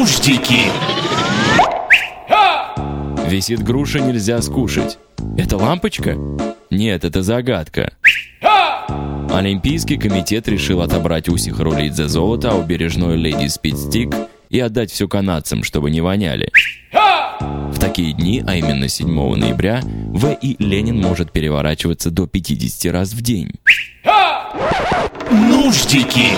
Нуждики! Висит груша, нельзя скушать. Это лампочка? Нет, это загадка. Олимпийский комитет решил отобрать у Сихарулит за золото, а у бережной леди спидстик и отдать все канадцам, чтобы не воняли. В такие дни, а именно 7 ноября, В. и Ленин может переворачиваться до 50 раз в день. Нуждики!